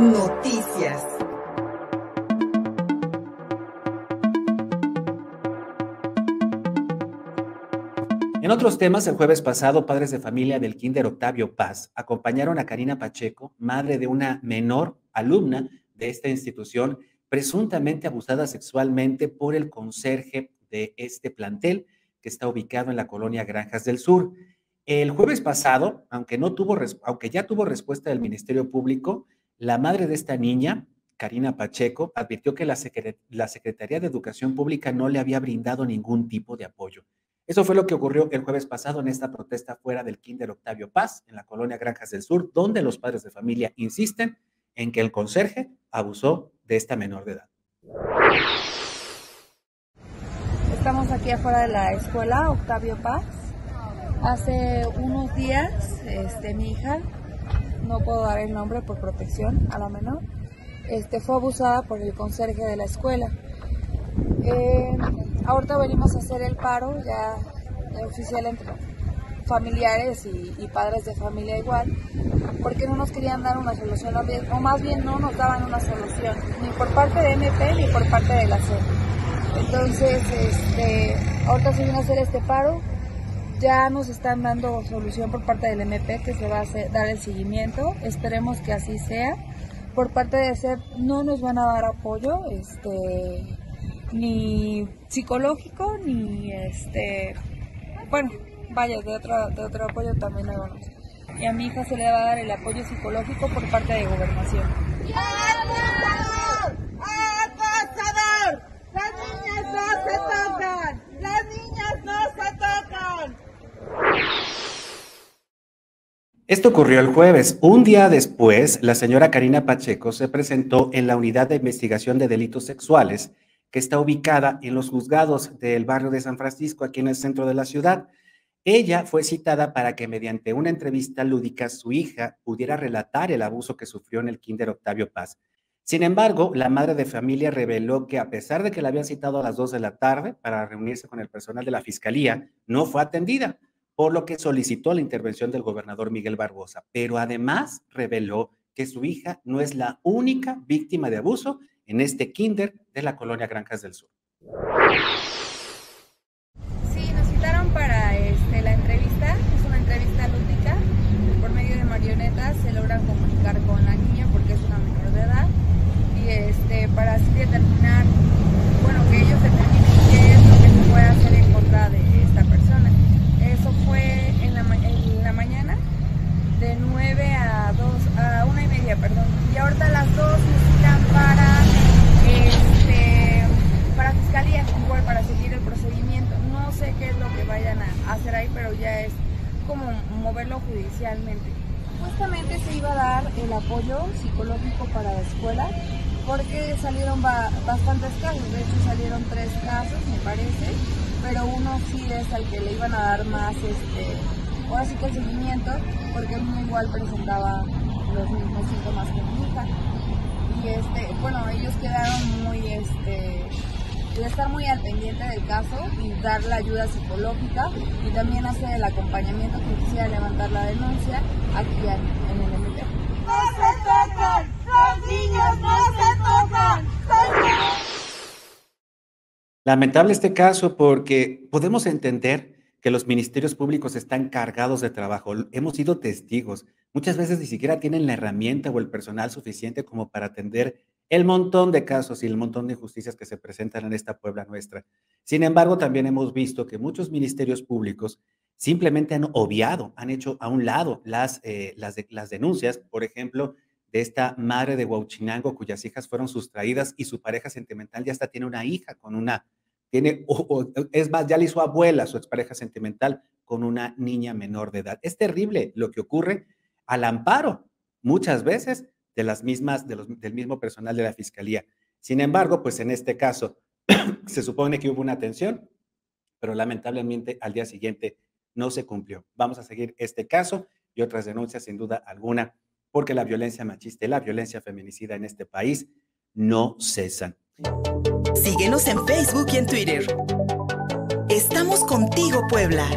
Noticias. En otros temas, el jueves pasado, padres de familia del Kinder Octavio Paz acompañaron a Karina Pacheco, madre de una menor alumna de esta institución, presuntamente abusada sexualmente por el conserje de este plantel que está ubicado en la colonia Granjas del Sur. El jueves pasado, aunque, no tuvo, aunque ya tuvo respuesta del Ministerio Público, la madre de esta niña, Karina Pacheco, advirtió que la, Secretaría de Educación Pública no le había brindado ningún tipo de apoyo. Eso fue lo que ocurrió el jueves pasado en esta protesta fuera del Kinder Octavio Paz, en la colonia Granjas del Sur, donde los padres de familia insisten en que el conserje abusó de esta menor de edad. Estamos aquí afuera de la escuela Octavio Paz. Hace unos días, este, mi hija, no puedo dar el nombre por protección a la menor, este, fue abusada por el conserje de la escuela. Eh, ahorita venimos a hacer el paro ya oficial entre familiares y, padres de familia igual, porque no nos querían dar una solución, o más bien no nos daban una solución, ni por parte de MP ni por parte de la C. Entonces, este, ahorita se viene a hacer este paro, ya nos están dando solución por parte del MP que se va a dar el seguimiento, esperemos que así sea. Por parte de CEP no nos van a dar apoyo, este, ni psicológico, ni este, bueno, vaya, de otro, de otro apoyo también vamos. Y a mi hija se le va a dar el apoyo psicológico por parte de gobernación. ¡Acosador! ¡Acosador! ¡Las niñas no se tocan! ¡Las niñas no se tocan! Esto ocurrió el jueves. Un día después, la señora Karina Pacheco se presentó en la Unidad de Investigación de Delitos Sexuales que está ubicada en los juzgados del barrio de San Francisco, aquí en el centro de la ciudad. Ella fue citada para que mediante una entrevista lúdica su hija pudiera relatar el abuso que sufrió en el Kinder Octavio Paz. Sin embargo, la madre de familia reveló que a pesar de que la habían citado a las 2 de la tarde para reunirse con el personal de la fiscalía, no fue atendida, por lo que solicitó la intervención del gobernador Miguel Barbosa. Pero además reveló que su hija no es la única víctima de abuso en este kinder de la colonia Granjas del Sur. Sí, nos citaron para este, la entrevista, es una entrevista lúdica, por medio de marionetas se logran comunicar con la niña porque es una menor de edad y este, para así determinar, bueno, que ellos determinen qué es lo que se puede hacer en contra de esta persona. Eso fue en la, en la mañana de 9 a 2, a 1 y media, perdón. Y ahorita las dos necesitan para este, para fiscalía, igual para seguir el procedimiento. No sé qué es lo que vayan a hacer ahí, pero ya es como moverlo judicialmente. Justamente se iba a dar el apoyo psicológico para la escuela porque salieron bastantes casos, de hecho salieron tres casos me parece, pero uno sí es al que le iban a dar más, este, ahora sí que el seguimiento, porque él igual presentaba los mismos síntomas que mi hija y este, bueno, ellos quedaron muy, este, de estar muy al pendiente del caso y dar la ayuda psicológica y también hacer el acompañamiento que quisiera levantar la denuncia aquí en el MP. ¡No se tocan! ¡Los niños no se tocan! Lamentable este caso porque podemos entender que los ministerios públicos están cargados de trabajo. Hemos sido testigos. Muchas veces ni siquiera tienen la herramienta o el personal suficiente como para atender el montón de casos y el montón de injusticias que se presentan en esta Puebla nuestra. Sin embargo, también hemos visto que muchos ministerios públicos simplemente han obviado, han hecho a un lado las, eh, las, denuncias, por ejemplo, de esta madre de Huachinango cuyas hijas fueron sustraídas y su pareja sentimental ya hasta tiene una hija con una tiene, es más, ya le hizo abuela su expareja sentimental con una niña menor de edad. Es terrible lo que ocurre al amparo, muchas veces, de las mismas, de los, del mismo personal de la fiscalía. Sin embargo, pues en este caso, se supone que hubo una atención, pero lamentablemente al día siguiente no se cumplió. Vamos a seguir este caso y otras denuncias sin duda alguna, porque la violencia machista y la violencia feminicida en este país no cesan. Síguenos en Facebook y en Twitter. Estamos contigo, Puebla.